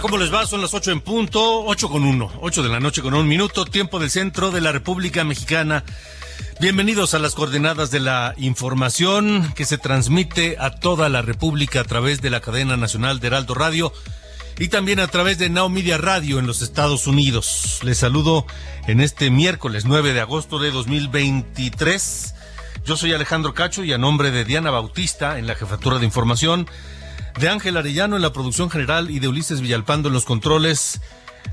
Tal? ¿Cómo les va? Son las 8 en punto, 8 con 1, 8 de la noche con un minuto, tiempo del centro de la República Mexicana. Bienvenidos a las coordenadas de la información que se transmite a toda la República a través de la cadena nacional de Heraldo Radio y también a través de Now Media Radio en los Estados Unidos. Les saludo en este miércoles 9 de agosto de 2023. Yo soy Alejandro Cacho y a nombre de Diana Bautista en la jefatura de información de Ángel Arellano en la producción general y de Ulises Villalpando en los controles,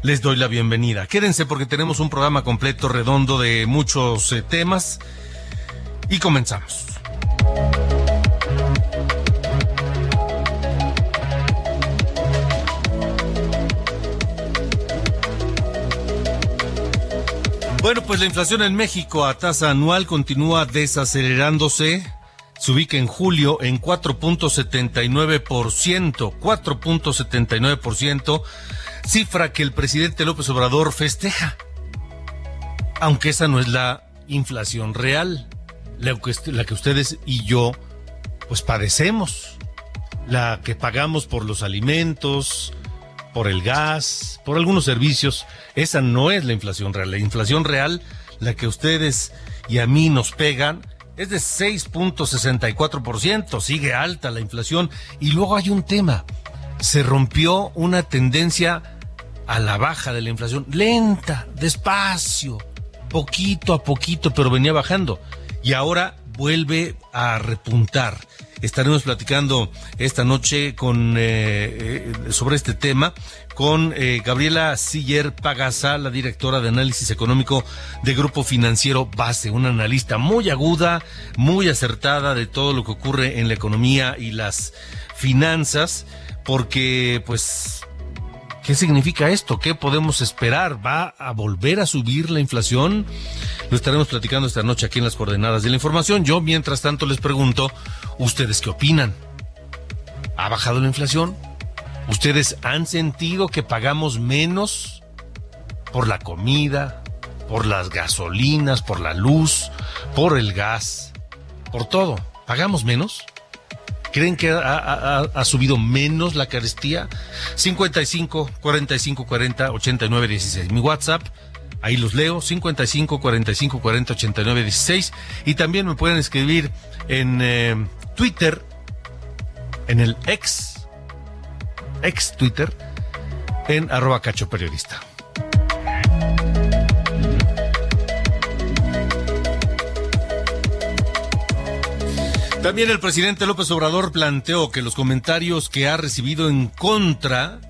les doy la bienvenida. Quédense porque tenemos un programa completo, redondo de muchos eh, temas y comenzamos. Bueno, pues la inflación en México a tasa anual continúa desacelerándose se ubica en julio en 4.79%, 4.79%, cifra que el presidente López Obrador festeja. Aunque esa no es la inflación real, la que, ustedes y yo pues padecemos, la que pagamos por los alimentos, por el gas, por algunos servicios, esa no es la inflación real. La inflación real, la que ustedes y a mí nos pegan, es de 6.64%, sigue alta la inflación. Y luego hay un tema, se rompió una tendencia a la baja de la inflación, lenta, despacio, poquito a poquito, pero venía bajando. Y ahora vuelve a repuntar. Estaremos platicando esta noche con eh, eh, sobre este tema con eh, Gabriela Siller Pagasa, la directora de análisis económico de Grupo Financiero Base, una analista muy aguda, muy acertada de todo lo que ocurre en la economía y las finanzas, porque pues ¿Qué significa esto? ¿Qué podemos esperar? ¿Va a volver a subir la inflación? Lo estaremos platicando esta noche aquí en las coordenadas de la información. Yo, mientras tanto, les pregunto, ¿ustedes qué opinan? ¿Ha bajado la inflación? ¿Ustedes han sentido que pagamos menos por la comida, por las gasolinas, por la luz, por el gas, por todo? ¿Pagamos menos? ¿Creen que ha, subido menos la carestía? 55 45 40 89 16. Mi WhatsApp, ahí los leo, 55 45 40 89 16. Y también me pueden escribir en eh, Twitter, en el ex, ex Twitter, en arroba cacho periodista. También el presidente López Obrador planteó que los comentarios que ha recibido en contra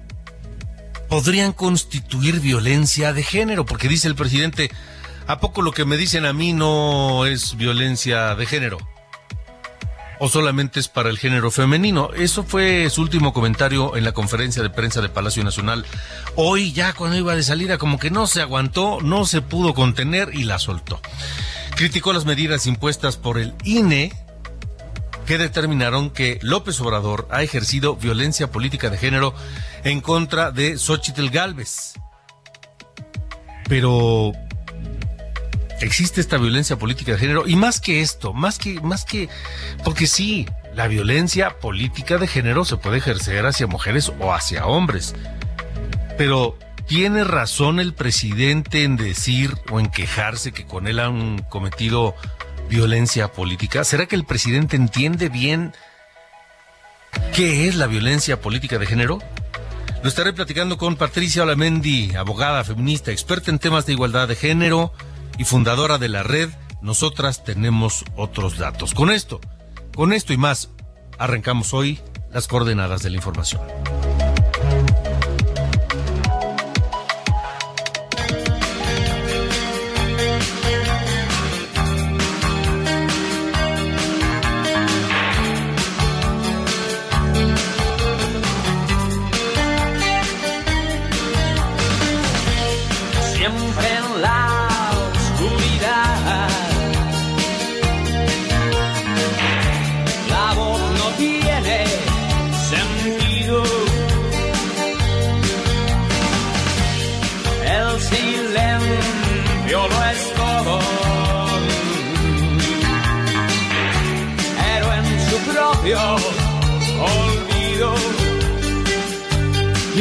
podrían constituir violencia de género, porque dice el presidente, ¿a poco lo que me dicen a mí no es violencia de género? ¿O solamente es para el género femenino? Eso fue su último comentario en la conferencia de prensa de Palacio Nacional. Hoy ya cuando iba de salida como que no se aguantó, no se pudo contener y la soltó. Criticó las medidas impuestas por el INE que determinaron que López Obrador ha ejercido violencia política de género en contra de Xochitl Galvez. Pero existe esta violencia política de género y más que esto, más que más que porque sí, la violencia política de género se puede ejercer hacia mujeres o hacia hombres. Pero ¿Tiene razón el presidente en decir o en quejarse que con él han cometido violencia política? ¿Será que el presidente entiende bien qué es la violencia política de género? Lo estaré platicando con Patricia Olamendi, abogada feminista, experta en temas de igualdad de género y fundadora de la red. Nosotras tenemos otros datos. Con esto, con esto y más, arrancamos hoy las coordenadas de la información.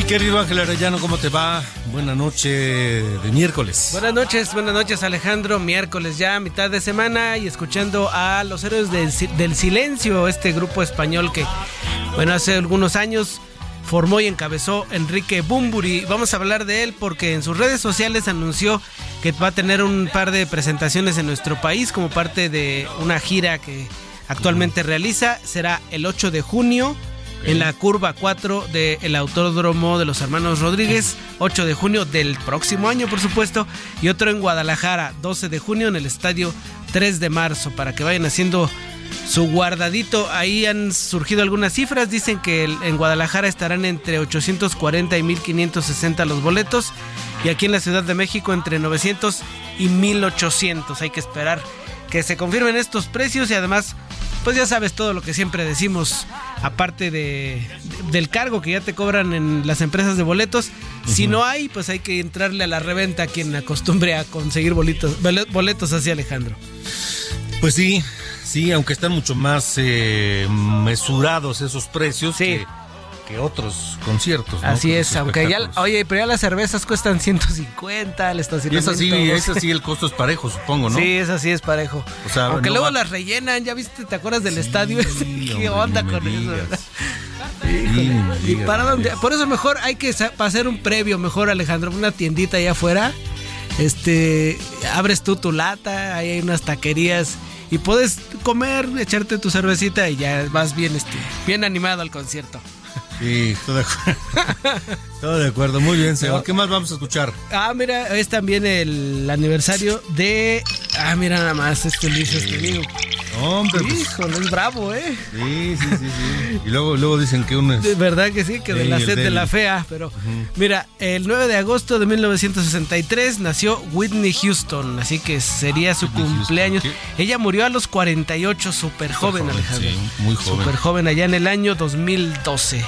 Querido Ángel Arellano, ¿cómo te va? Buena noche de miércoles. Buenas noches, buenas noches Alejandro, miércoles ya, mitad de semana y escuchando a los héroes del, del silencio, este grupo español que, bueno, hace algunos años formó y encabezó Enrique Bumburi. Vamos a hablar de él porque en sus redes sociales anunció que va a tener un par de presentaciones en nuestro país como parte de una gira que actualmente realiza. Será el 8 de junio en la curva 4 del Autódromo de los Hermanos Rodríguez, 8 de junio del próximo año, por supuesto, y otro en Guadalajara, 12 de junio en el estadio 3 de marzo, para que vayan haciendo su guardadito. Ahí han surgido algunas cifras, dicen que en Guadalajara estarán entre 840 y 1560 los boletos, y aquí en la Ciudad de México entre 900 y 1800. Hay que esperar que se confirmen estos precios y además pues ya sabes todo lo que siempre decimos, aparte de, del cargo que ya te cobran en las empresas de boletos. Si no hay, pues hay que entrarle a la reventa a quien acostumbre a conseguir boletos, boletos así, Alejandro. Pues sí, sí, aunque están mucho más eh, mesurados esos precios Sí. que, que otros conciertos. ¿no? Así es, aunque ya, oye, pero ya las cervezas cuestan 150, el Y es estacionamiento. así, es el costo es parejo, supongo, ¿no? Sí, es así, es parejo. O sea, Aunque no luego va- las rellenan, ya viste, ¿te acuerdas del estadio? ¿Qué onda con eso? digas. Sí, ¿Y digas, para dónde? Por eso mejor hay que hacer un previo, mejor Alejandro, una tiendita allá afuera. Este, abres tú tu lata, ahí hay unas taquerías y puedes comer, echarte tu cervecita y ya vas bien este, bien animado al concierto. Sí, todo de acuerdo. todo de acuerdo, muy bien, señor. ¿Qué más vamos a escuchar? Ah, mira, es también el aniversario de Ah, mira nada más, este Ulises te digo. Hombre, pues, Híjole, es bravo, ¿eh? sí, sí, sí, sí. Y luego, luego dicen que uno es... De verdad que sí, que de Sí, la sed de la fea, pero mira, el 9 de agosto de 1963 nació Whitney Houston, así que sería su Whitney cumpleaños. Ella murió a los 48, súper joven, joven, Alejandro. sí, muy joven. Súper joven, allá en el año 2012.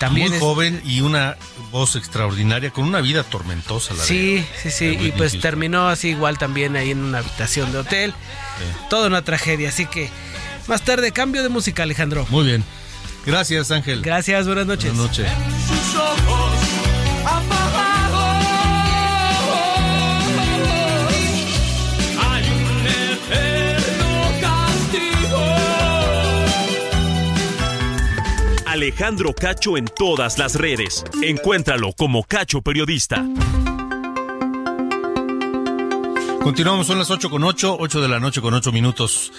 También muy es- joven y una voz extraordinaria, con una vida tormentosa, la de- Sí, sí, sí, de y pues Houston. terminó así igual también ahí en una habitación de hotel. Toda una tragedia, así que más tarde cambio de música, Alejandro. Muy bien. Gracias, Ángel. Gracias, buenas noches. Buenas noches. Alejandro Cacho en todas las redes. Encuéntralo como Cacho Periodista. Continuamos, son las 8 con 8, 8 de la noche con 8 minutos.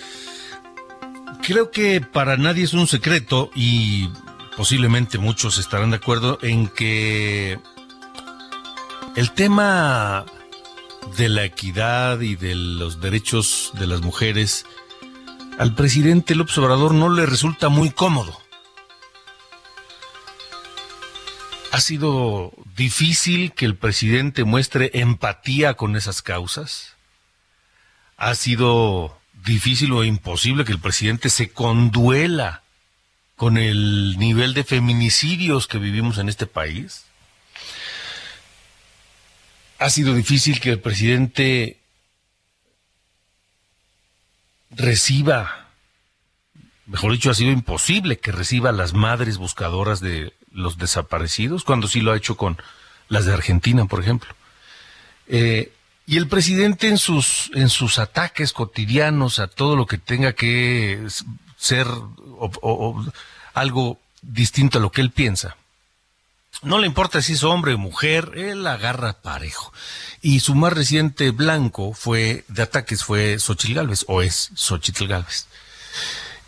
Creo que para nadie es un secreto y posiblemente muchos estarán de acuerdo en que el tema de la equidad y de los derechos de las mujeres al presidente López Obrador no le resulta muy cómodo. ¿Ha sido difícil que el presidente muestre empatía con esas causas? ¿Ha sido difícil o imposible que el presidente se conduela con el nivel de feminicidios que vivimos en este país? ¿Ha sido difícil que el presidente reciba, mejor dicho, ha sido imposible que reciba a las madres buscadoras de los desaparecidos, cuando sí lo ha hecho con las de Argentina, por ejemplo. Eh, y el presidente en sus, en sus ataques cotidianos a todo lo que tenga que ser algo distinto a lo que él piensa, no le importa si es hombre o mujer, él agarra parejo. Y su más reciente blanco fue de ataques fue Xochitl Galvez, o es Xochitl Galvez.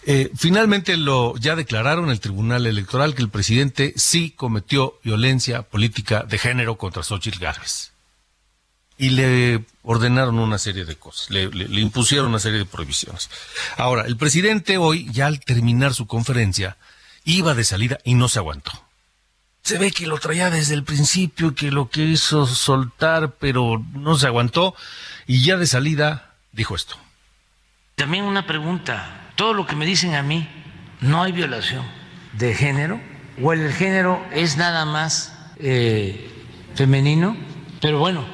Eh, finalmente lo ya declararon el Tribunal Electoral que el presidente sí cometió violencia política de género contra Xochitl Gálvez. Y le ordenaron una serie de cosas, le, impusieron una serie de prohibiciones. Ahora, el presidente hoy, ya al terminar su conferencia, iba de salida y no se aguantó. Se ve que lo traía desde el principio, que lo quiso soltar, pero no se aguantó. Y ya de salida dijo esto. También una pregunta todo lo que me dicen a mí, no hay violación de género, o el género es nada más eh, femenino, pero bueno.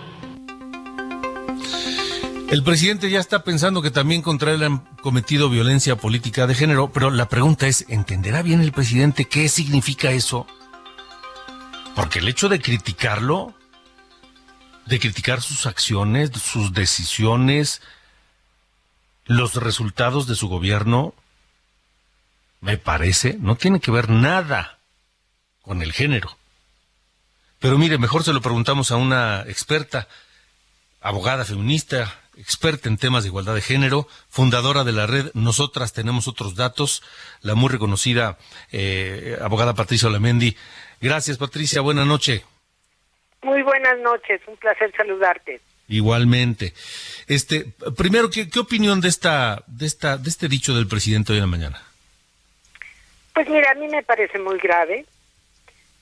El presidente ya está pensando que también contra él han cometido violencia política de género, pero la pregunta es, ¿entenderá bien el presidente qué significa eso? Porque el hecho de criticarlo, de criticar sus acciones, sus decisiones, los resultados de su gobierno, me parece, no tienen que ver nada con el género. Pero mire, mejor se lo preguntamos a una experta, abogada feminista, experta en temas de igualdad de género, fundadora de la red Nosotras Tenemos Otros Datos, la muy reconocida eh, abogada Patricia Olamendi. Gracias, Patricia. Buenas noches. Muy buenas noches. Un placer saludarte. Igualmente. Este, primero, ¿qué, opinión de esta, de esta, de este dicho del presidente hoy en la mañana? Pues mira, a mí me parece muy grave.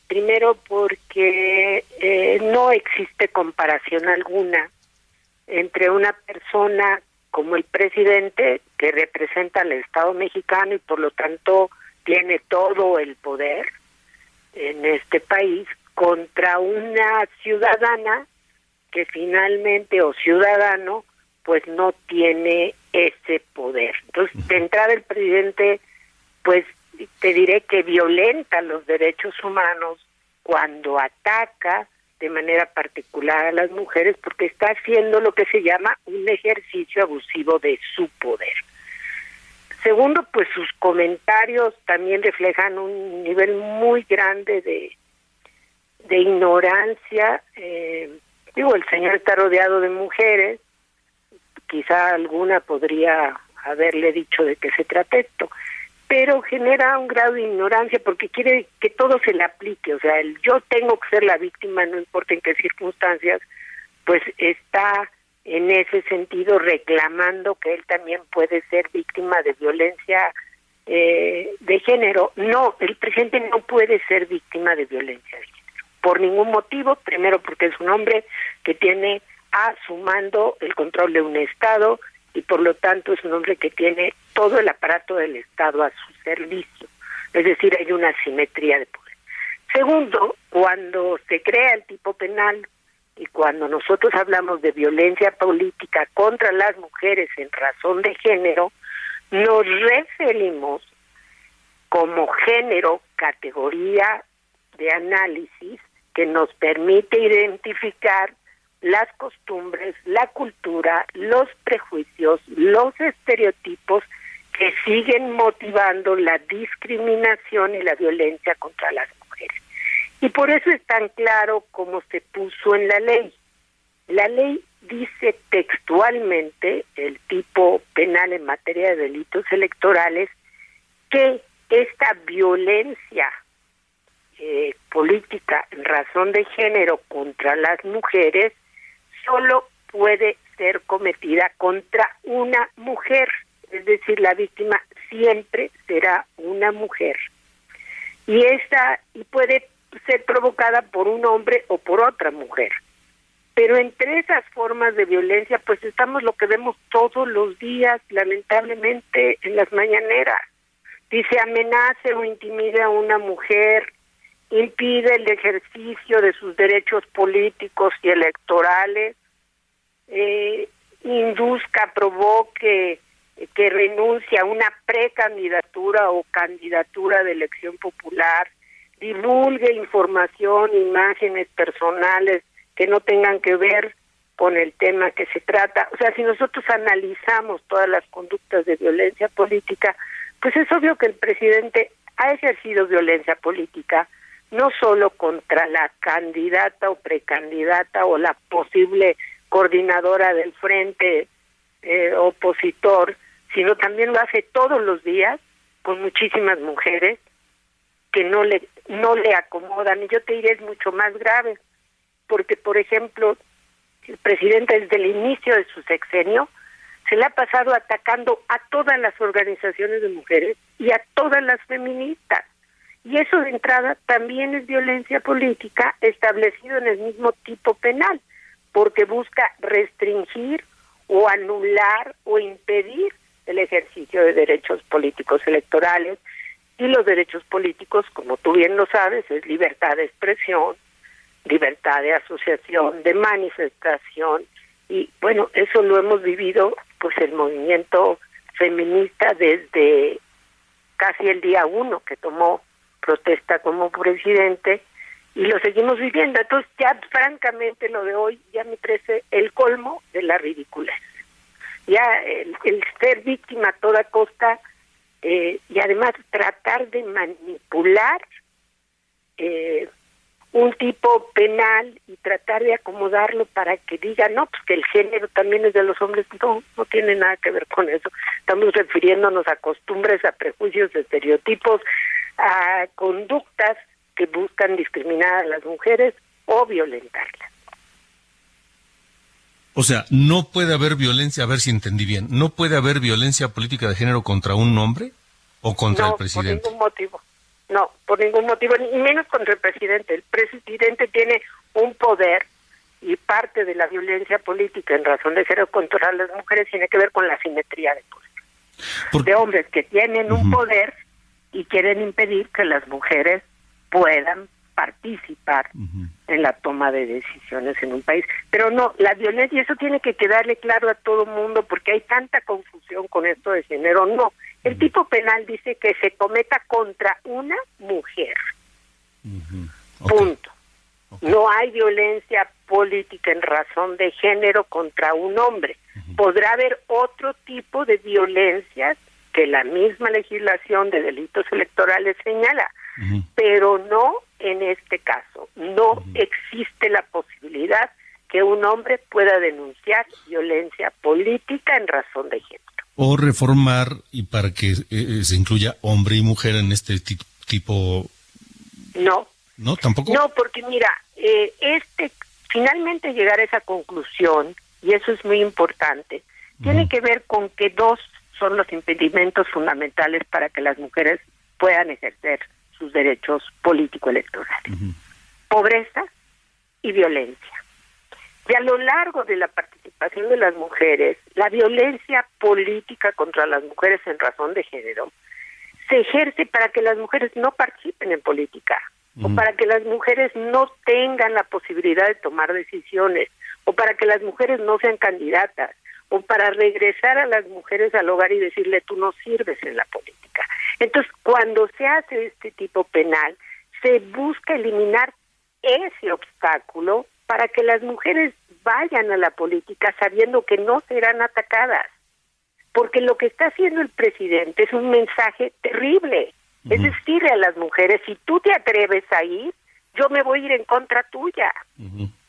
Primero porque eh, no existe comparación alguna entre una persona como el presidente que representa al Estado mexicano y por lo tanto tiene todo el poder en este país contra una ciudadana que finalmente o ciudadano pues no tiene ese poder. Entonces, de entrada el presidente pues te diré que violenta los derechos humanos cuando ataca de manera particular a las mujeres porque está haciendo lo que se llama un ejercicio abusivo de su poder. Segundo, pues sus comentarios también reflejan un nivel muy grande de, de ignorancia eh, Digo, el señor está rodeado de mujeres, quizá alguna podría haberle dicho de qué se trata esto, pero genera un grado de ignorancia porque quiere que todo se le aplique, o sea, el yo tengo que ser la víctima, no importa en qué circunstancias, pues está en ese sentido reclamando que él también puede ser víctima de violencia eh, de género. No, el presidente no puede ser víctima de violencia de género por ningún motivo, primero porque es un hombre que tiene a su mando el control de un Estado y por lo tanto es un hombre que tiene todo el aparato del Estado a su servicio. Es decir, hay una simetría de poder. Segundo, cuando se crea el tipo penal y cuando nosotros hablamos de violencia política contra las mujeres en razón de género, nos referimos como género, categoría de análisis que nos permite identificar las costumbres, la cultura, los prejuicios, los estereotipos que siguen motivando la discriminación y la violencia contra las mujeres. Y por eso es tan claro como se puso en la ley. La ley dice textualmente, el tipo penal en materia de delitos electorales, que esta violencia eh, política en razón de género contra las mujeres solo puede ser cometida contra una mujer, es decir, la víctima siempre será una mujer. Y esta y puede ser provocada por un hombre o por otra mujer. Pero entre esas formas de violencia, pues estamos lo que vemos todos los días, lamentablemente, en las mañaneras. Dice amenace o intimide a una mujer, impide el ejercicio de sus derechos políticos y electorales, eh, induzca, provoque que renuncie a una precandidatura o candidatura de elección popular, divulgue información, imágenes personales que no tengan que ver con el tema que se trata. O sea, si nosotros analizamos todas las conductas de violencia política, pues es obvio que el presidente ha ejercido violencia política no solo contra la candidata o precandidata o la posible coordinadora del frente eh, opositor, sino también lo hace todos los días con muchísimas mujeres que no le no le acomodan y yo te diré es mucho más grave porque por ejemplo el presidente desde el inicio de su sexenio se le ha pasado atacando a todas las organizaciones de mujeres y a todas las feministas. Y eso de entrada también es violencia política establecido en el mismo tipo penal, porque busca restringir o anular o impedir el ejercicio de derechos políticos electorales. Y los derechos políticos, como tú bien lo sabes, es libertad de expresión, libertad de asociación, de manifestación. Y bueno, eso lo hemos vivido, pues el movimiento feminista desde casi el día uno que tomó protesta como presidente y lo seguimos viviendo. Entonces ya francamente lo de hoy ya me parece el colmo de la ridiculez. Ya el, ser víctima a toda costa eh, y además tratar de manipular eh, un tipo penal y tratar de acomodarlo para que diga, no, pues que el género también es de los hombres, no, no tiene nada que ver con eso. Estamos refiriéndonos a costumbres, a prejuicios, estereotipos, a conductas que buscan discriminar a las mujeres o violentarlas. O sea, no puede haber violencia, a ver si entendí bien, no puede haber violencia política de género contra un hombre o contra el presidente. Por ningún motivo. No, por ningún motivo, ni menos contra el presidente. El presidente tiene un poder y parte de la violencia política en razón de ser contra las mujeres tiene que ver con la simetría de poder. De hombres que tienen un poder y quieren impedir que las mujeres puedan participar en la toma de decisiones en un país. Pero no, la violencia, y eso tiene que quedarle claro a todo mundo porque hay tanta confusión con esto de género. No, el tipo penal dice que se cometa contra una mujer. Punto. No hay violencia política en razón de género contra un hombre. Podrá haber otro tipo de violencias que la misma legislación de delitos electorales señala, pero no en este caso. No existe la posibilidad que un hombre pueda denunciar violencia política en razón de género. O reformar y para que eh, eh, se incluya hombre y mujer en este tipo. No. No tampoco no porque mira eh, este finalmente llegar a esa conclusión y eso es muy importante tiene que ver con que dos son los impedimentos fundamentales para que las mujeres puedan ejercer sus derechos político electorales pobreza y violencia. Y a lo largo de la participación de las mujeres, la violencia política contra las mujeres en razón de género se ejerce para que las mujeres no participen en política o para que las mujeres no tengan la posibilidad de tomar decisiones o para que las mujeres no sean candidatas o para regresar a las mujeres al hogar y decirle tú no sirves en la política. Entonces, cuando se hace este tipo penal, se busca eliminar ese obstáculo para que las mujeres vayan a la política sabiendo que no serán atacadas. Porque lo que está haciendo el presidente es un mensaje terrible. Es decirle a las mujeres, si tú te atreves a ir, yo me voy a ir en contra tuya.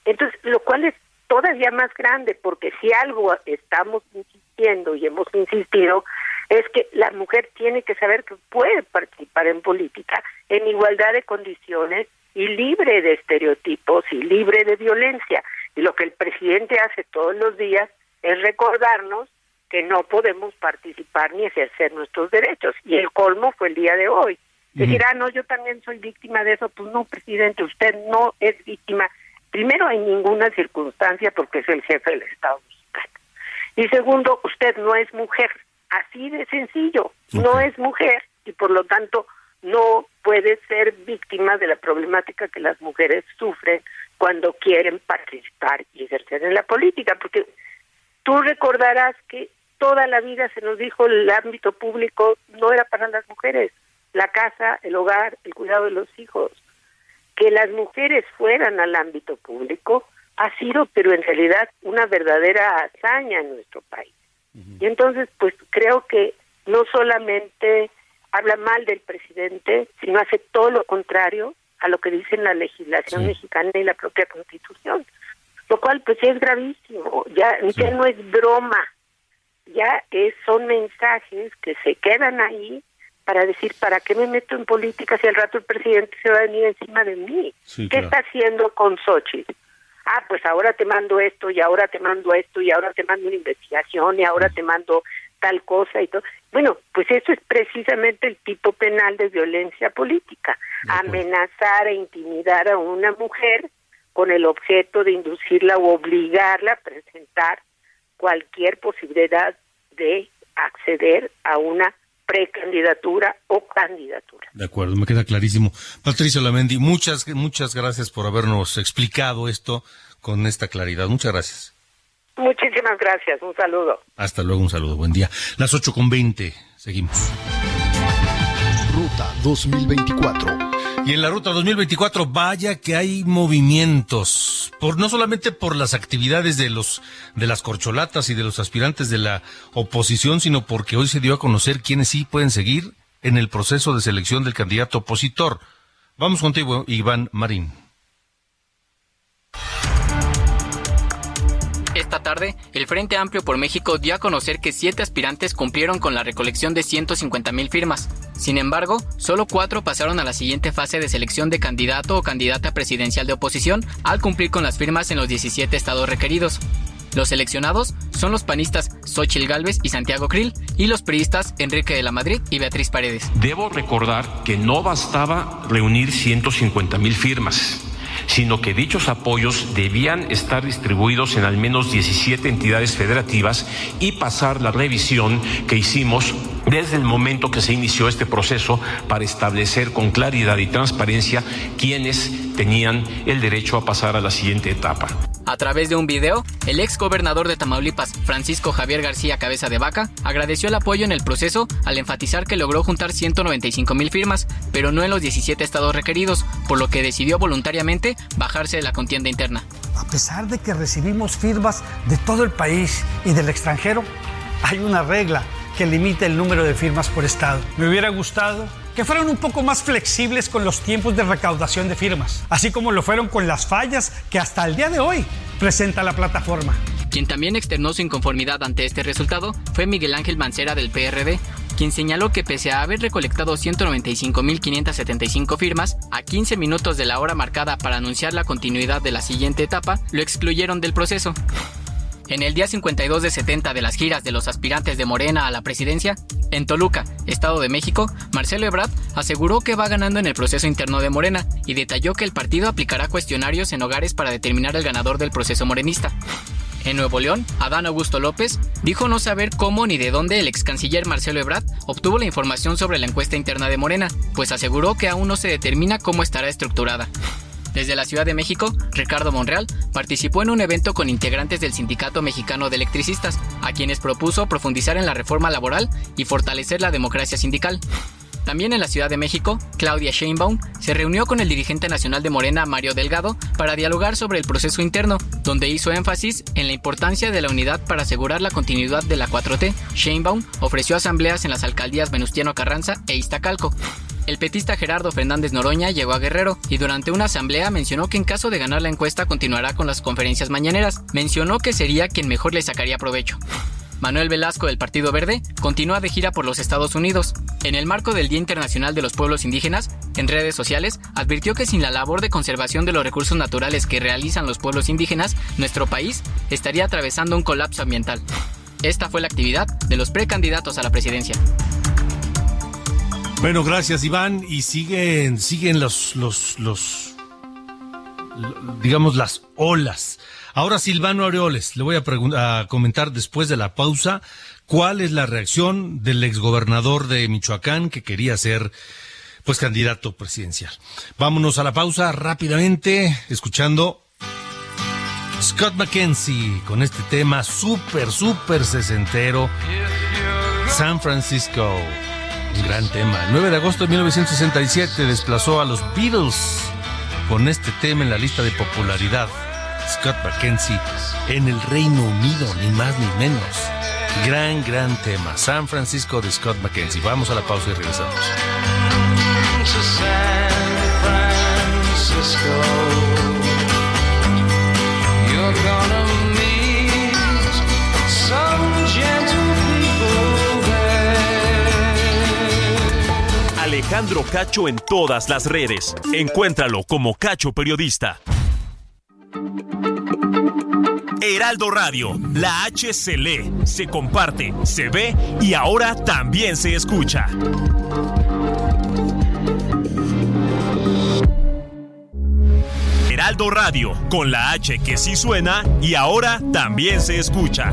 Entonces, lo cual es todavía más grande, porque si algo estamos insistiendo y hemos insistido, es que la mujer tiene que saber que puede participar en política en igualdad de condiciones y libre de estereotipos y libre de violencia. Y lo que el presidente hace todos los días es recordarnos que no podemos participar ni ejercer nuestros derechos. Y el colmo fue el día de hoy. Decir, ah, no, yo también soy víctima de eso. Pues no, presidente, usted no es víctima. Primero, en ninguna circunstancia, porque es el jefe del Estado mexicano. Y segundo, usted no es mujer. Así de sencillo. No es mujer y por lo tanto no puede ser víctima de la problemática que las mujeres sufren cuando quieren participar y ejercer en la política, porque tú recordarás que toda la vida se nos dijo el ámbito público no era para las mujeres, la casa, el hogar, el cuidado de los hijos. Que las mujeres fueran al ámbito público ha sido, pero en realidad, una verdadera hazaña en nuestro país. Y entonces, pues creo que no solamente habla mal del presidente, sino hace todo lo contrario a lo que dice la legislación mexicana y la propia constitución. Lo cual, pues es gravísimo. Ya, ya no es broma. Ya es, son mensajes que se quedan ahí para decir, ¿para qué me meto en política si al rato el presidente se va a venir encima de mí? ¿Qué está haciendo con Sochi? Ah, pues ahora te mando esto y ahora te mando esto y ahora te mando una investigación y ahora te mando tal cosa y todo. Bueno, pues eso es precisamente el tipo penal de violencia política, amenazar e intimidar a una mujer con el objeto de inducirla o obligarla a presentar cualquier posibilidad de acceder a una precandidatura o candidatura. De acuerdo, me queda clarísimo. Patricia Lamendi, muchas, muchas gracias por habernos explicado esto con esta claridad. Muchas gracias. Muchísimas gracias, un saludo. Hasta luego, un saludo, buen día. Las ocho con veinte, seguimos. Ruta 2024. Y en la ruta 2024, vaya que hay movimientos, por no solamente por las actividades de los de las corcholatas y de los aspirantes de la oposición, sino porque hoy se dio a conocer quiénes sí pueden seguir en el proceso de selección del candidato opositor. Vamos contigo, Iván Marín. Esta tarde, el Frente Amplio por México dio a conocer que siete aspirantes cumplieron con la recolección de 150 mil firmas. Sin embargo, solo cuatro pasaron a la siguiente fase de selección de candidato o candidata presidencial de oposición al cumplir con las firmas en los 17 estados requeridos. Los seleccionados son los panistas Xochil Gálvez y Santiago Krill y los priistas Enrique de la Madrid y Beatriz Paredes. Debo recordar que no bastaba reunir 150 mil firmas sino que dichos apoyos debían estar distribuidos en al menos 17 entidades federativas y pasar la revisión que hicimos desde el momento que se inició este proceso para establecer con claridad y transparencia quiénes tenían el derecho a pasar a la siguiente etapa. A través de un video, el ex gobernador de Tamaulipas, Francisco Javier García Cabeza de Vaca, agradeció el apoyo en el proceso al enfatizar que logró juntar 195 mil firmas, pero no en los 17 estados requeridos, por lo que decidió voluntariamente bajarse de la contienda interna. A pesar de que recibimos firmas de todo el país y del extranjero, hay una regla que limita el número de firmas por estado. Me hubiera gustado que fueran un poco más flexibles con los tiempos de recaudación de firmas, así como lo fueron con las fallas que hasta el día de hoy presenta la plataforma. Quien también externó su inconformidad ante este resultado fue Miguel Ángel Mancera del PRD, quien señaló que pese a haber recolectado 195.575 firmas, a 15 minutos de la hora marcada para anunciar la continuidad de la siguiente etapa, lo excluyeron del proceso. En el día 52 de 70 de las giras de los aspirantes de Morena a la presidencia, en Toluca, Estado de México, Marcelo Ebrard aseguró que va ganando en el proceso interno de Morena y detalló que el partido aplicará cuestionarios en hogares para determinar el ganador del proceso morenista. En Nuevo León, Adán Augusto López dijo no saber cómo ni de dónde el ex canciller Marcelo Ebrard obtuvo la información sobre la encuesta interna de Morena, pues aseguró que aún no se determina cómo estará estructurada. Desde la Ciudad de México, Ricardo Monreal participó en un evento con integrantes del Sindicato Mexicano de Electricistas, a quienes propuso profundizar en la reforma laboral y fortalecer la democracia sindical. También en la Ciudad de México, Claudia Sheinbaum se reunió con el dirigente nacional de Morena, Mario Delgado, para dialogar sobre el proceso interno, donde hizo énfasis en la importancia de la unidad para asegurar la continuidad de la 4T. Sheinbaum ofreció asambleas en las alcaldías Venustiano Carranza e Iztacalco. El petista Gerardo Fernández Noroña llegó a Guerrero y durante una asamblea mencionó que en caso de ganar la encuesta continuará con las conferencias mañaneras. Mencionó que sería quien mejor le sacaría provecho. Manuel Velasco del Partido Verde continúa de gira por los Estados Unidos. En el marco del Día Internacional de los Pueblos Indígenas, en redes sociales, advirtió que sin la labor de conservación de los recursos naturales que realizan los pueblos indígenas, nuestro país estaría atravesando un colapso ambiental. Esta fue la actividad de los precandidatos a la presidencia. Bueno, gracias Iván. Y siguen, siguen los, los, los, digamos, las olas. Ahora Silvano Aureoles, le voy a, a comentar después de la pausa cuál es la reacción del exgobernador de Michoacán que quería ser pues candidato presidencial. Vámonos a la pausa rápidamente, escuchando Scott McKenzie con este tema súper, súper sesentero. San Francisco. Un gran tema. El 9 de agosto de 1967 desplazó a los Beatles con este tema en la lista de popularidad. Scott McKenzie en el Reino Unido, ni más ni menos. Gran, gran tema. San Francisco de Scott McKenzie. Vamos a la pausa y regresamos. Alejandro Cacho en todas las redes. Encuéntralo como Cacho Periodista. Heraldo Radio, la H se lee, se comparte, se ve y ahora también se escucha. Heraldo Radio, con la H que sí suena y ahora también se escucha.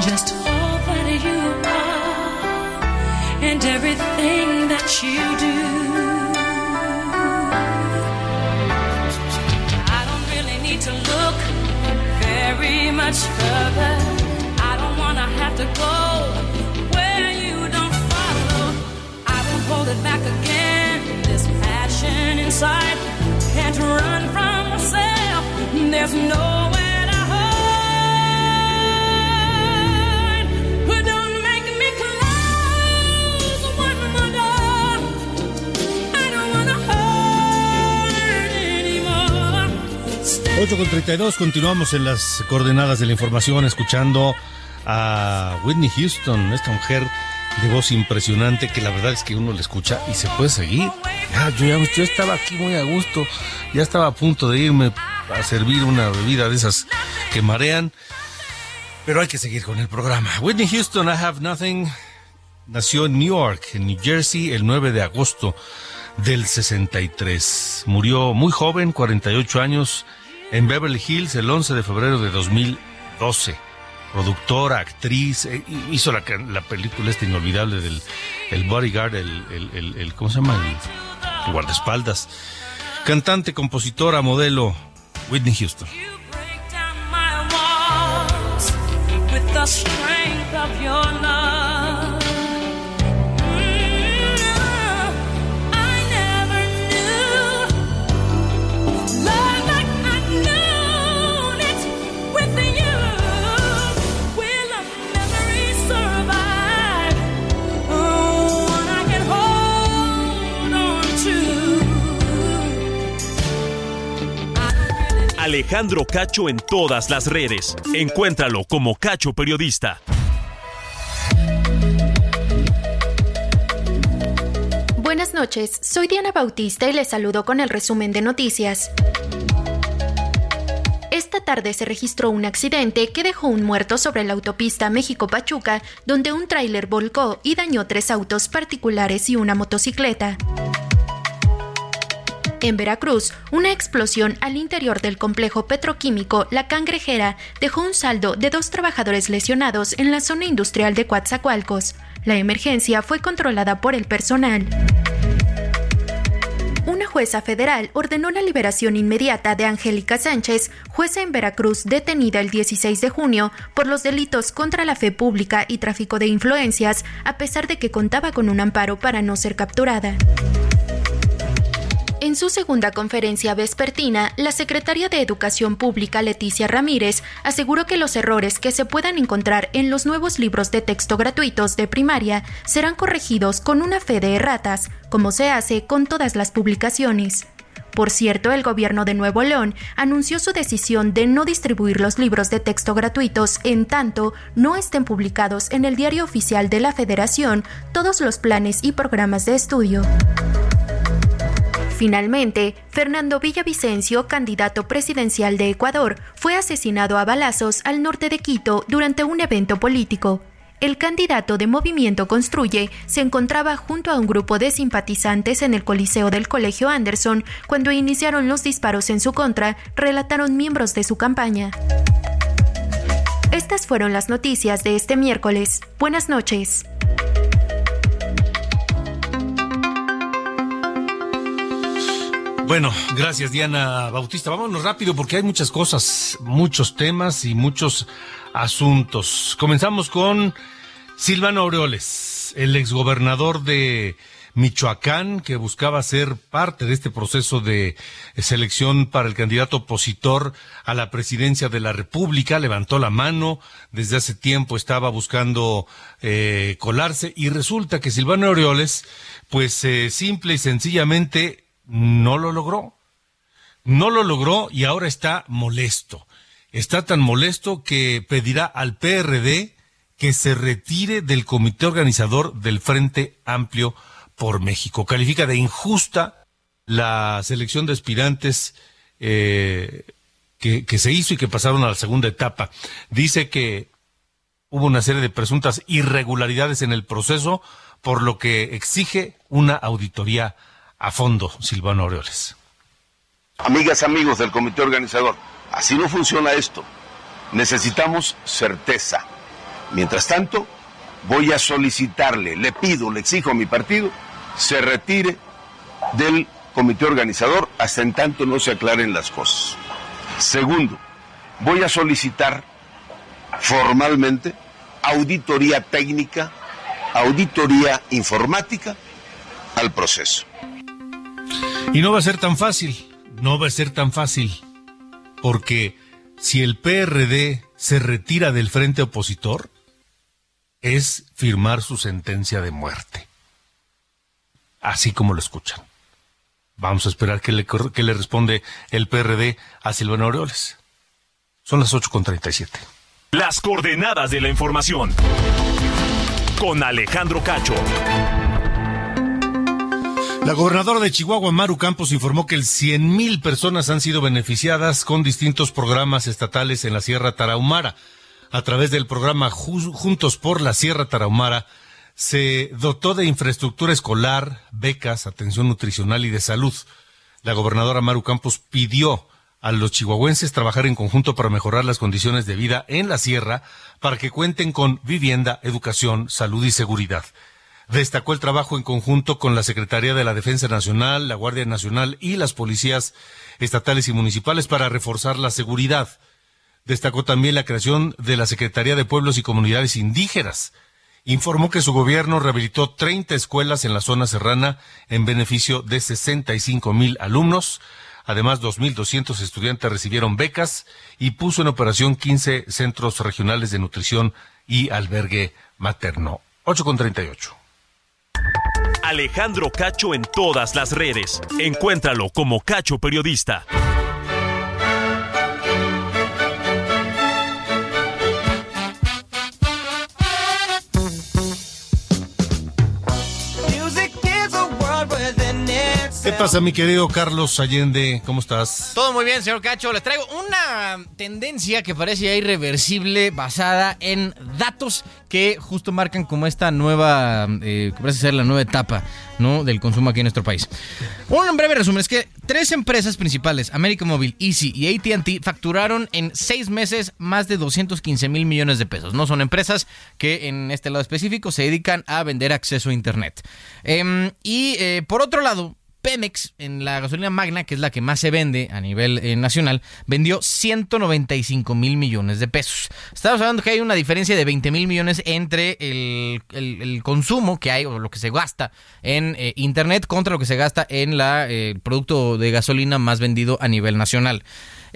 Just all that you are and everything that you do. I don't really need to look very much further. I don't wanna have to go where you don't follow. I won't hold it back again. This passion inside can't run from myself. There's nowhere to 8 con 32, continuamos en las coordenadas de la información escuchando a Whitney Houston, esta mujer de voz impresionante que la verdad es que uno le escucha y se puede seguir. Yo, yo estaba aquí muy a gusto, ya estaba a punto de irme a servir una bebida de esas que marean, pero hay que seguir con el programa. Whitney Houston, I Have Nothing, nació en Newark, en New Jersey, el 9 de agosto del 63. Murió muy joven, 48 años, en Beverly Hills el 11 de febrero de 2012. Productora, actriz, eh, hizo la, la película esta inolvidable del el Bodyguard, el, el, ¿cómo se llama? El, guardaespaldas. Cantante, compositora, modelo, Whitney Houston. with the strength of your love. Alejandro Cacho en todas las redes. Encuéntralo como Cacho Periodista. Buenas noches, soy Diana Bautista y les saludo con el resumen de noticias. Esta tarde se registró un accidente que dejó un muerto sobre la autopista México-Pachuca, donde un tráiler volcó y dañó tres autos particulares y una motocicleta. En Veracruz, una explosión al interior del complejo petroquímico La Cangrejera dejó un saldo de dos trabajadores lesionados en la zona industrial de Coatzacoalcos. La emergencia fue controlada por el personal. Una jueza federal ordenó la liberación inmediata de Angélica Sánchez, jueza en Veracruz detenida el 16 de junio por los delitos contra la fe pública y tráfico de influencias, a pesar de que contaba con un amparo para no ser capturada. En su segunda conferencia vespertina, la secretaria de Educación Pública Leticia Ramírez aseguró que los errores que se puedan encontrar en los nuevos libros de texto gratuitos de primaria serán corregidos con una fe de erratas, como se hace con todas las publicaciones. Por cierto, el gobierno de Nuevo León anunció su decisión de no distribuir los libros de texto gratuitos en tanto no estén publicados en el diario oficial de la Federación todos los planes y programas de estudio. Finalmente, Fernando Villavicencio, candidato presidencial de Ecuador, fue asesinado a balazos al norte de Quito durante un evento político. El candidato de Movimiento Construye se encontraba junto a un grupo de simpatizantes en el Coliseo del Colegio Anderson cuando iniciaron los disparos en su contra, relataron miembros de su campaña. Estas fueron las noticias de este miércoles. Buenas noches. Bueno, gracias Diana Bautista. Vámonos rápido porque hay muchas cosas, muchos temas y muchos asuntos. Comenzamos con Silvano Aureoles, el exgobernador de Michoacán, que buscaba ser parte de este proceso de selección para el candidato opositor a la presidencia de la República, levantó la mano, desde hace tiempo estaba buscando eh, colarse y resulta que Silvano Aureoles, pues eh, simple y sencillamente no lo logró. No lo logró y ahora está molesto. Está tan molesto que pedirá al PRD que se retire del comité organizador del Frente Amplio por México. Califica de injusta la selección de aspirantes eh, que, que se hizo y que pasaron a la segunda etapa. Dice que hubo una serie de presuntas irregularidades en el proceso, por lo que exige una auditoría a fondo Silvano Aureoles. Amigas, amigos del comité organizador, así no funciona esto. Necesitamos certeza. Mientras tanto, voy a solicitarle, le pido, le exijo a mi partido, se retire del comité organizador hasta en tanto no se aclaren las cosas. Segundo, voy a solicitar formalmente auditoría técnica, auditoría informática al proceso. Y no va a ser tan fácil, no va a ser tan fácil, porque si el PRD se retira del frente opositor, es firmar su sentencia de muerte. Así como lo escuchan. Vamos a esperar que le, que le responde el PRD a Silvano Aureoles. Son las 8.37. Las coordenadas de la información. Con Alejandro Cacho. La gobernadora de Chihuahua, Maru Campos, informó que el 100 mil personas han sido beneficiadas con distintos programas estatales en la Sierra Tarahumara. A través del programa Juntos por la Sierra Tarahumara, se dotó de infraestructura escolar, becas, atención nutricional y de salud. La gobernadora Maru Campos pidió a los chihuahuenses trabajar en conjunto para mejorar las condiciones de vida en la sierra para que cuenten con vivienda, educación, salud y seguridad. Destacó el trabajo en conjunto con la Secretaría de la Defensa Nacional, la Guardia Nacional y las policías estatales y municipales para reforzar la seguridad. Destacó también la creación de la Secretaría de Pueblos y Comunidades Indígenas. Informó que su gobierno rehabilitó 30 escuelas en la zona serrana en beneficio de 65 mil alumnos. Además, 2.200 estudiantes recibieron becas y puso en operación 15 centros regionales de nutrición y albergue materno. 8 con 38. Alejandro Cacho en todas las redes. Encuéntralo como Cacho Periodista. ¿Qué pasa, mi querido Carlos Allende? ¿Cómo estás? Todo muy bien, señor Cacho. Les traigo una tendencia que parece ya irreversible basada en datos que justo marcan como esta nueva, eh, que parece ser la nueva etapa ¿no? del consumo aquí en nuestro país. Un breve resumen es que tres empresas principales, América Móvil, Easy y ATT, facturaron en seis meses más de 215 mil millones de pesos. No son empresas que en este lado específico se dedican a vender acceso a Internet. Em, y eh, por otro lado, Pemex, en la gasolina magna, que es la que más se vende a nivel eh, nacional, vendió 195 mil millones de pesos. Estamos hablando que hay una diferencia de 20 mil millones entre el, consumo que hay o lo que se gasta en eh, Internet contra lo que se gasta en la, el producto de gasolina más vendido a nivel nacional.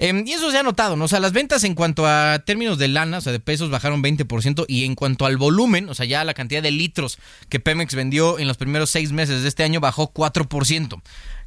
Em, y eso se ha notado, ¿no? O sea, las ventas en cuanto a términos de lana, o sea, de pesos, bajaron 20%. Y en cuanto al volumen, o sea, ya la cantidad de litros que Pemex vendió en los primeros seis meses de este año bajó 4%.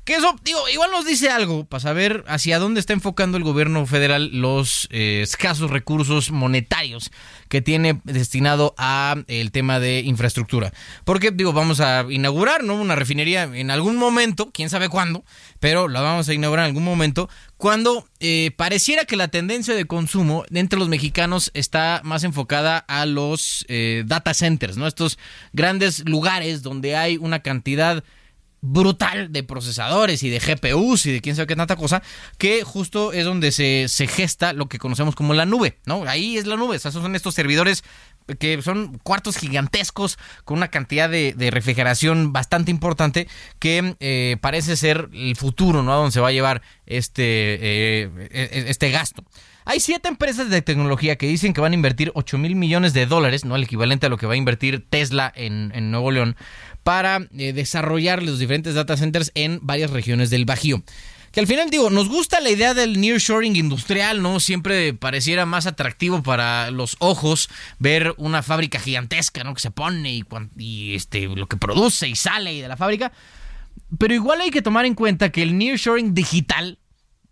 Que eso, digo, igual nos dice algo para saber hacia dónde está enfocando el gobierno federal los eh, escasos recursos monetarios que tiene destinado a el tema de infraestructura. Porque, digo, vamos a inaugurar, ¿no? Una refinería en algún momento, quién sabe cuándo, pero la vamos a inaugurar en algún momento, cuando eh, pareciera que la tendencia de consumo entre los mexicanos está más enfocada a los eh, data centers, ¿no? Estos grandes lugares donde hay una cantidad brutal de procesadores y de GPUs y de quién sabe qué tanta cosa, que justo es donde se, gesta lo que conocemos como la nube, ¿no? Ahí es la nube, esos son estos servidores que son cuartos gigantescos con una cantidad de, refrigeración bastante importante que eh, parece ser el futuro, ¿no? A donde se va a llevar este, eh, e, e, este gasto. Hay siete empresas de tecnología que dicen que van a invertir 8 mil millones de dólares, ¿no? El equivalente a lo que va a invertir Tesla en, Nuevo León, para eh, desarrollar los diferentes data centers en varias regiones del Bajío. Que al final digo, nos gusta la idea del nearshoring industrial, ¿no? Siempre pareciera más atractivo para los ojos ver una fábrica gigantesca, ¿no? Que se pone y, y este, lo que produce y sale de la fábrica. Pero igual hay que tomar en cuenta que el nearshoring digital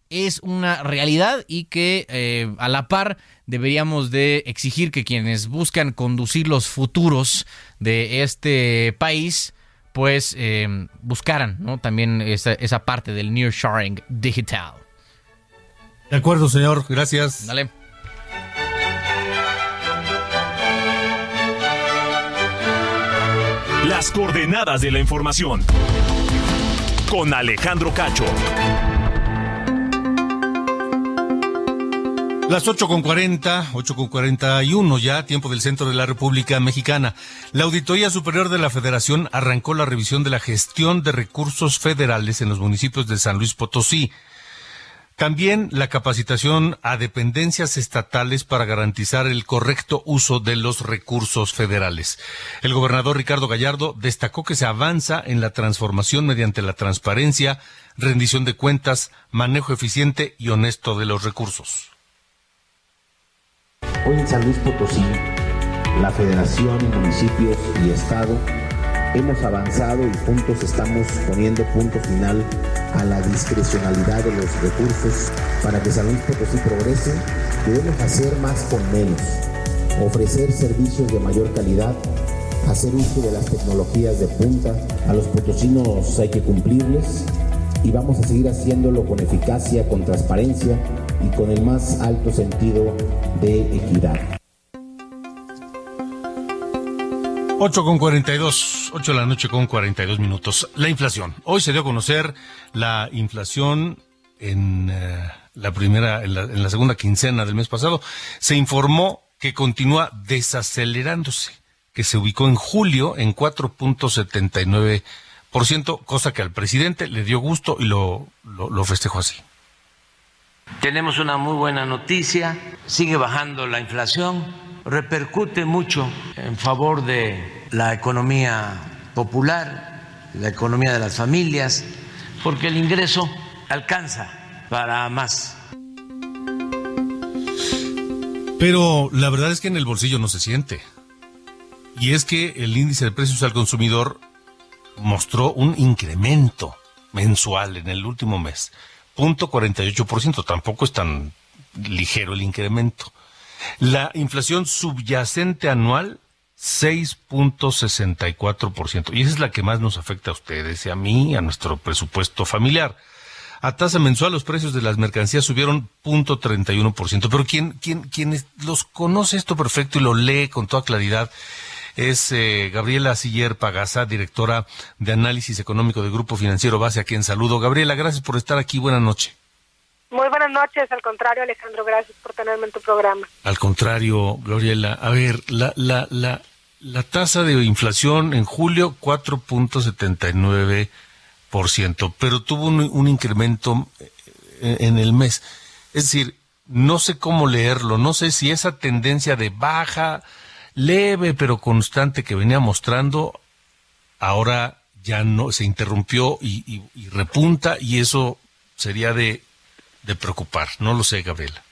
es una realidad y que eh, a la par deberíamos de exigir que quienes buscan conducir los futuros de este país pues eh, buscaran ¿no? también esa, esa parte del nearshoring digital. De acuerdo, señor. Gracias. Dale. Las coordenadas de la información. Con Alejandro Cacho. Las 8 con 40, 8 con 41 ya, tiempo del centro de la República Mexicana. La Auditoría Superior de la Federación arrancó la revisión de la gestión de recursos federales en los municipios de San Luis Potosí. También la capacitación a dependencias estatales para garantizar el correcto uso de los recursos federales. El gobernador Ricardo Gallardo destacó que se avanza en la transformación mediante la transparencia, rendición de cuentas, manejo eficiente y honesto de los recursos. Hoy en San Luis Potosí, la Federación, municipios y Estado hemos avanzado y juntos estamos poniendo punto final a la discrecionalidad de los recursos para que San Luis Potosí progrese. Debemos hacer más con menos, ofrecer servicios de mayor calidad, hacer uso de las tecnologías de punta. A los potosinos hay que cumplirles y vamos a seguir haciéndolo con eficacia, con transparencia y con el más alto sentido de equidad. 8 con 42, 8 de la noche con 42 minutos. La inflación. Hoy se dio a conocer la inflación en eh, la primera, en la, segunda quincena del mes pasado. Se informó que continúa desacelerándose, que se ubicó en julio en 4.79%, cosa que al presidente le dio gusto y lo, lo, lo festejó así. Tenemos una muy buena noticia, sigue bajando la inflación, repercute mucho en favor de la economía popular, la economía de las familias, porque el ingreso alcanza para más. Pero la verdad es que en el bolsillo no se siente. Y es que el índice de precios al consumidor mostró un incremento mensual en el último mes. 0.48%, tampoco es tan ligero el incremento. La inflación subyacente anual 6.64%. Y esa es la que más nos afecta a ustedes y a mí, a nuestro presupuesto familiar. A tasa mensual los precios de las mercancías subieron 0.31%. Pero quien, quien, quien los conoce esto perfecto y lo lee con toda claridad es eh, Gabriela Siller Pagasa, directora de análisis económico del Grupo Financiero Base, a quien saludo. Gabriela, gracias por estar aquí. Buenas noches. Muy buenas noches, al contrario, Alejandro, gracias por tenerme en tu programa. Al contrario, Gabriela, a ver, la, la, la, la tasa de inflación en julio 4.79%, pero tuvo un, un incremento eh, en el mes. Es decir, no sé cómo leerlo, no sé si esa tendencia de baja, leve pero constante que venía mostrando, ahora ya no se interrumpió y, repunta y eso sería de, de preocupar. No lo sé, Gabriela.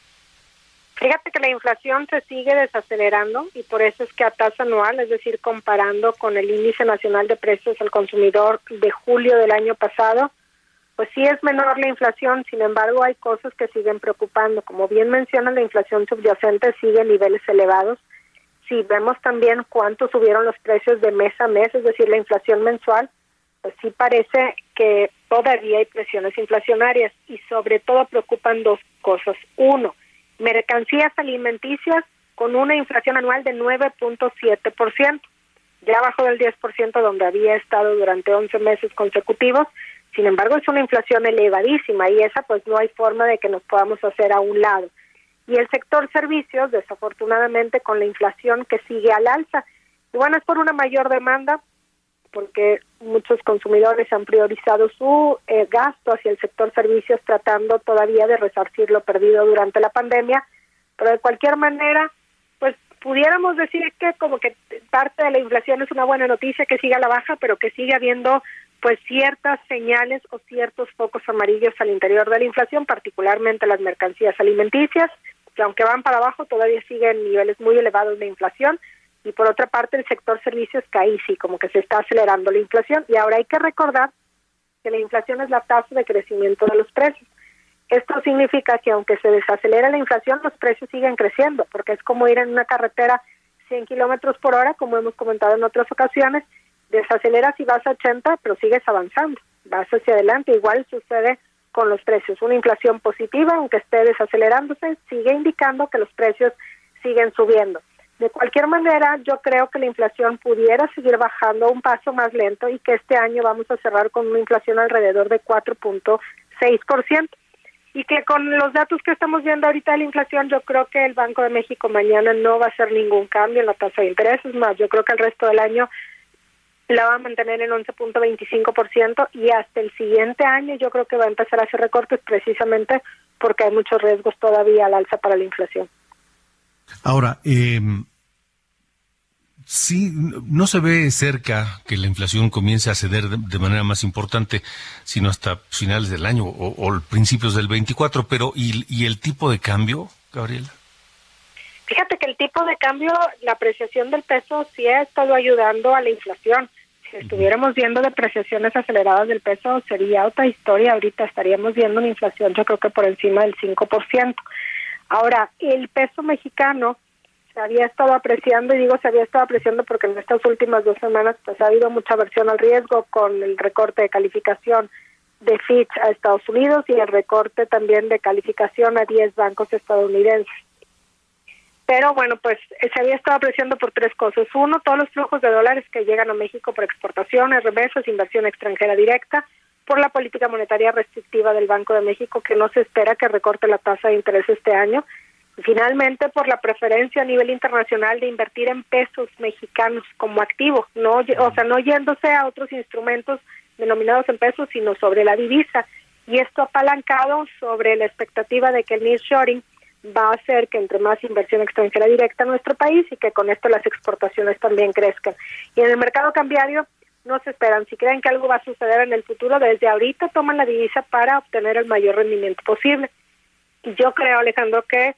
Fíjate que la inflación se sigue desacelerando y por eso es que a tasa anual, es decir, comparando con el índice nacional de precios al consumidor de julio del año pasado, pues sí es menor la inflación, sin embargo hay cosas que siguen preocupando. Como bien menciona, la inflación subyacente sigue en niveles elevados. Si vemos también cuánto subieron los precios de mes a mes, es decir, la inflación mensual, pues sí parece que todavía hay presiones inflacionarias y sobre todo preocupan dos cosas. Uno, mercancías alimenticias con una inflación anual de 9.7%, ya abajo del 10% donde había estado durante 11 meses consecutivos. Sin embargo, es una inflación elevadísima y esa pues no hay forma de que nos podamos hacer a un lado. Y el sector servicios, desafortunadamente, con la inflación que sigue al alza. Y bueno, es por una mayor demanda, porque muchos consumidores han priorizado su eh, gasto hacia el sector servicios tratando todavía de resarcir lo perdido durante la pandemia, pero de cualquier manera, pues pudiéramos decir que como que parte de la inflación es una buena noticia que siga a la baja, pero que sigue habiendo pues ciertas señales o ciertos focos amarillos al interior de la inflación, particularmente las mercancías alimenticias, que aunque van para abajo todavía siguen niveles muy elevados de inflación y por otra parte el sector servicios que ahí sí como que se está acelerando la inflación y ahora hay que recordar que la inflación es la tasa de crecimiento de los precios. Esto significa que aunque se desacelera la inflación, los precios siguen creciendo, porque es como ir en una carretera 100 kilómetros por hora, como hemos comentado en otras ocasiones, desaceleras y vas a 80, pero sigues avanzando, vas hacia adelante. Igual sucede con los precios. Una inflación positiva, aunque esté desacelerándose, sigue indicando que los precios siguen subiendo. De cualquier manera, yo creo que la inflación pudiera seguir bajando un paso más lento y que este año vamos a cerrar con una inflación alrededor de 4.6%. Y que con los datos que estamos viendo ahorita de la inflación, yo creo que el Banco de México mañana no va a hacer ningún cambio en la tasa de interés. Es más, yo creo que el resto del año la va a mantener en 11.25% y hasta el siguiente año yo creo que va a empezar a hacer recortes precisamente porque hay muchos riesgos todavía al alza para la inflación. Ahora, eh, sí, no se ve cerca que la inflación comience a ceder de, de manera más importante, sino hasta finales del año o, o principios del 24, pero ¿y, ¿y el tipo de cambio, Gabriela? Fíjate que el tipo de cambio, la apreciación del peso sí ha estado ayudando a la inflación. Si estuviéramos viendo depreciaciones aceleradas del peso, sería otra historia. Ahorita estaríamos viendo una inflación, yo creo que por encima del 5%. Ahora, el peso mexicano se había estado apreciando, y digo se había estado apreciando porque en estas últimas dos semanas pues ha habido mucha aversión al riesgo con el recorte de calificación de Fitch a Estados Unidos y el recorte también de calificación a 10 bancos estadounidenses. Pero bueno, pues se había estado apreciando por tres cosas. Uno, todos los flujos de dólares que llegan a México por exportaciones, remesas, inversión extranjera directa, por la política monetaria restrictiva del Banco de México, que no se espera que recorte la tasa de interés este año. Y finalmente, por la preferencia a nivel internacional de invertir en pesos mexicanos como activo, no, o sea, no yéndose a otros instrumentos denominados en pesos, sino sobre la divisa. Y esto apalancado sobre la expectativa de que el nearshoring va a hacer que entre más inversión extranjera directa a nuestro país y que con esto las exportaciones también crezcan. Y en el mercado cambiario no se esperan. Si creen que algo va a suceder en el futuro, desde ahorita toman la divisa para obtener el mayor rendimiento posible. Y yo creo, Alejandro, que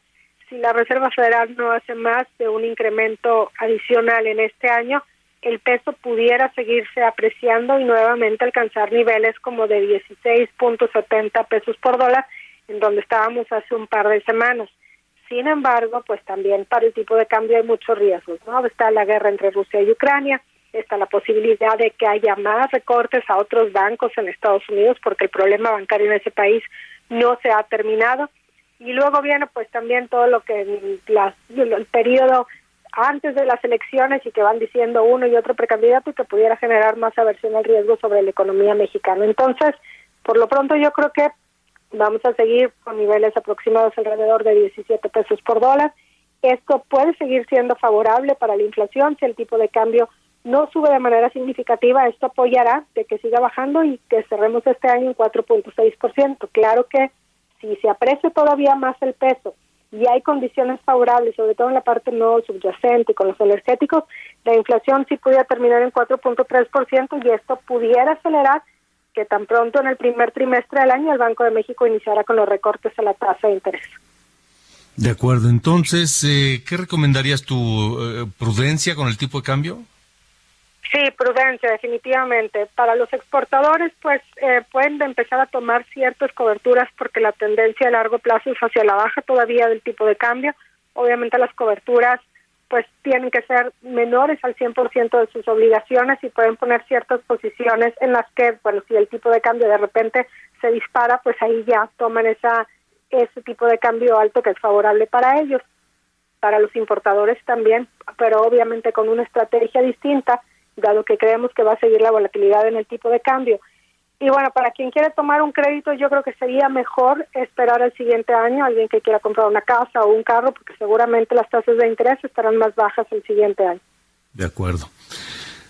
si la Reserva Federal no hace más de un incremento adicional en este año, el peso pudiera seguirse apreciando y nuevamente alcanzar niveles como de 16.70 pesos por dólar, en donde estábamos hace un par de semanas. Sin embargo, pues también para el tipo de cambio hay muchos riesgos, ¿no? Está la guerra entre Rusia y Ucrania, está la posibilidad de que haya más recortes a otros bancos en Estados Unidos porque el problema bancario en ese país no se ha terminado. Y luego viene pues también todo lo que las, el periodo antes de las elecciones y que van diciendo uno y otro precandidato y que pudiera generar más aversión al riesgo sobre la economía mexicana. Entonces, por lo pronto yo creo que vamos a seguir con niveles aproximados alrededor de 17 pesos por dólar. Esto puede seguir siendo favorable para la inflación si el tipo de cambio no sube de manera significativa. Esto apoyará de que siga bajando y que cerremos este año en 4.6%. Claro que si se aprecia todavía más el peso y hay condiciones favorables, sobre todo en la parte no subyacente con los energéticos, la inflación sí pudiera terminar en 4.3% y esto pudiera acelerar que tan pronto en el primer trimestre del año el Banco de México iniciará con los recortes a la tasa de interés. De acuerdo, entonces, eh, ¿qué recomendarías tu eh, prudencia con el tipo de cambio? Sí, prudencia, definitivamente. Para los exportadores, pues eh, pueden empezar a tomar ciertas coberturas porque la tendencia a largo plazo es hacia la baja todavía del tipo de cambio. Obviamente las coberturas pues tienen que ser menores al 100% de sus obligaciones y pueden poner ciertas posiciones en las que, bueno, si el tipo de cambio de repente se dispara, pues ahí ya toman esa ese tipo de cambio alto que es favorable para ellos, para los importadores también, pero obviamente con una estrategia distinta, dado que creemos que va a seguir la volatilidad en el tipo de cambio y bueno, para quien quiere tomar un crédito, yo creo que sería mejor esperar el siguiente año, alguien que quiera comprar una casa o un carro, porque seguramente las tasas de interés estarán más bajas el siguiente año. De acuerdo.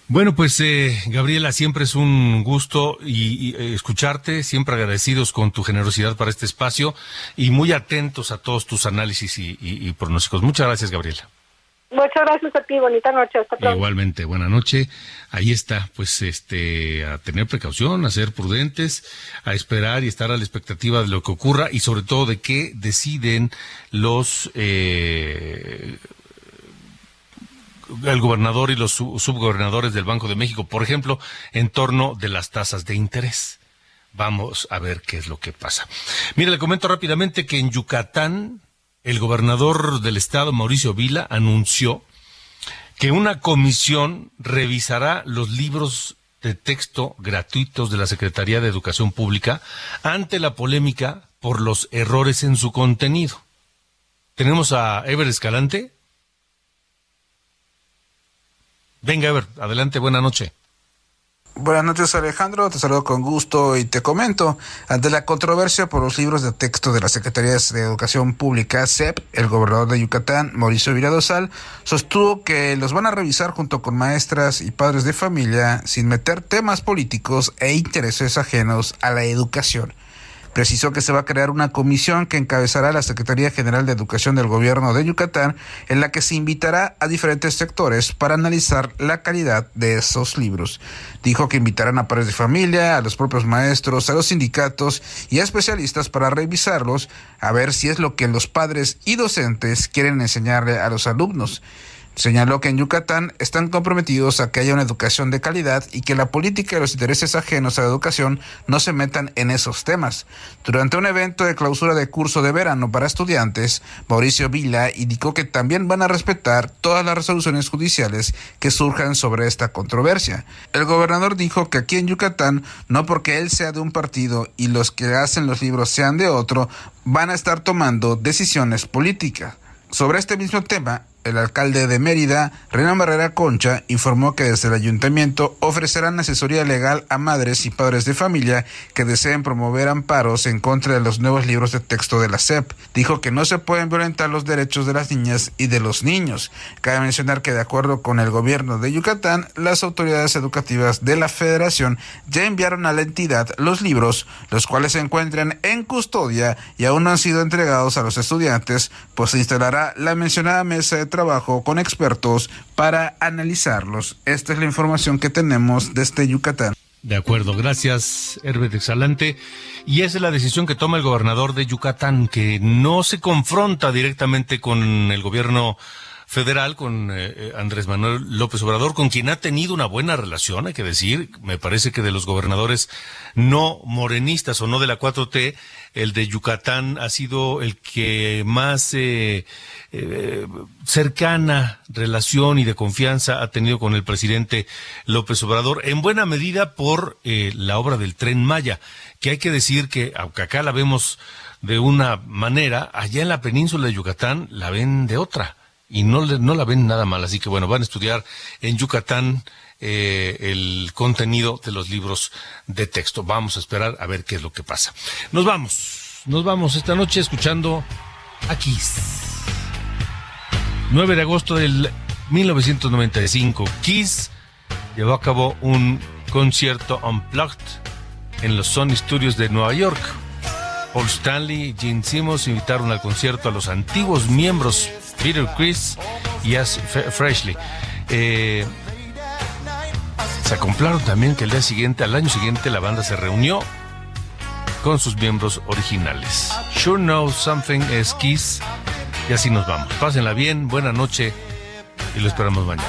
Bueno, pues eh, Gabriela, siempre es un gusto y, eh, escucharte, siempre agradecidos con tu generosidad para este espacio y muy atentos a todos tus análisis y, y pronósticos. Muchas gracias, Gabriela. Muchas gracias a ti, bonita noche. Igualmente, buena noche. Ahí está, pues este, a tener precaución, a ser prudentes, a esperar y estar a la expectativa de lo que ocurra y sobre todo de qué deciden los eh, el gobernador y los subgobernadores del Banco de México, por ejemplo, en torno de las tasas de interés. Vamos a ver qué es lo que pasa. Mire, le comento rápidamente que en Yucatán el gobernador del estado, Mauricio Vila, anunció que una comisión revisará los libros de texto gratuitos de la Secretaría de Educación Pública ante la polémica por los errores en su contenido. Tenemos a Ever Escalante. Venga, Ever, adelante, buena noche. Buenas noches Alejandro, te saludo con gusto y te comento. Ante la controversia por los libros de texto de la Secretaría de Educación Pública, CEP, el gobernador de Yucatán, Mauricio Viradosal, sostuvo que los van a revisar junto con maestras y padres de familia sin meter temas políticos e intereses ajenos a la educación. Precisó que se va a crear una comisión que encabezará la Secretaría General de Educación del Gobierno de Yucatán, en la que se invitará a diferentes sectores para analizar la calidad de esos libros. Dijo que invitarán a padres de familia, a los propios maestros, a los sindicatos y a especialistas para revisarlos, a ver si es lo que los padres y docentes quieren enseñarle a los alumnos. Señaló que en Yucatán están comprometidos a que haya una educación de calidad y que la política y los intereses ajenos a la educación no se metan en esos temas. Durante un evento de clausura de curso de verano para estudiantes, Mauricio Vila indicó que también van a respetar todas las resoluciones judiciales que surjan sobre esta controversia. El gobernador dijo que aquí en Yucatán, no porque él sea de un partido y los que hacen los libros sean de otro, van a estar tomando decisiones políticas. Sobre este mismo tema, el alcalde de Mérida, Renan Barrera Concha, informó que desde el ayuntamiento ofrecerán asesoría legal a madres y padres de familia que deseen promover amparos en contra de los nuevos libros de texto de la SEP. Dijo que no se pueden violentar los derechos de las niñas y de los niños. Cabe mencionar que de acuerdo con el gobierno de Yucatán, las autoridades educativas de la federación ya enviaron a la entidad los libros, los cuales se encuentran en custodia y aún no han sido entregados a los estudiantes, pues se instalará la mencionada mesa de trabajo con expertos para analizarlos. Esta es la información que tenemos desde Yucatán. De acuerdo, gracias Herbert Exalante. Y esa es la decisión que toma el gobernador de Yucatán, que no se confronta directamente con el gobierno federal con eh, eh, Andrés Manuel López Obrador, con quien ha tenido una buena relación, hay que decir. Me parece que de los gobernadores no morenistas o no de la 4T, el de Yucatán ha sido el que más eh, cercana relación y de confianza ha tenido con el presidente López Obrador, en buena medida por la obra del tren Maya, que hay que decir que, aunque acá la vemos de una manera, allá en la península de Yucatán la ven de otra y no, no la ven nada mal. Así que bueno, van a estudiar en Yucatán eh, el contenido de los libros de texto. Vamos a esperar a ver qué es lo que pasa. Nos vamos, nos vamos esta noche escuchando a Kiss. 9 de agosto del 1995, Kiss llevó a cabo un concierto unplugged en los Sony Studios de Nueva York. Paul Stanley y Gene Simmons invitaron al concierto a los antiguos miembros Peter Chris y As Freshly. Eh, se acomplaron también que el día siguiente, al año siguiente, la banda se reunió con sus miembros originales. Sure Know Something es Kiss. Y así nos vamos. Pásenla bien, buena noche y lo esperamos mañana.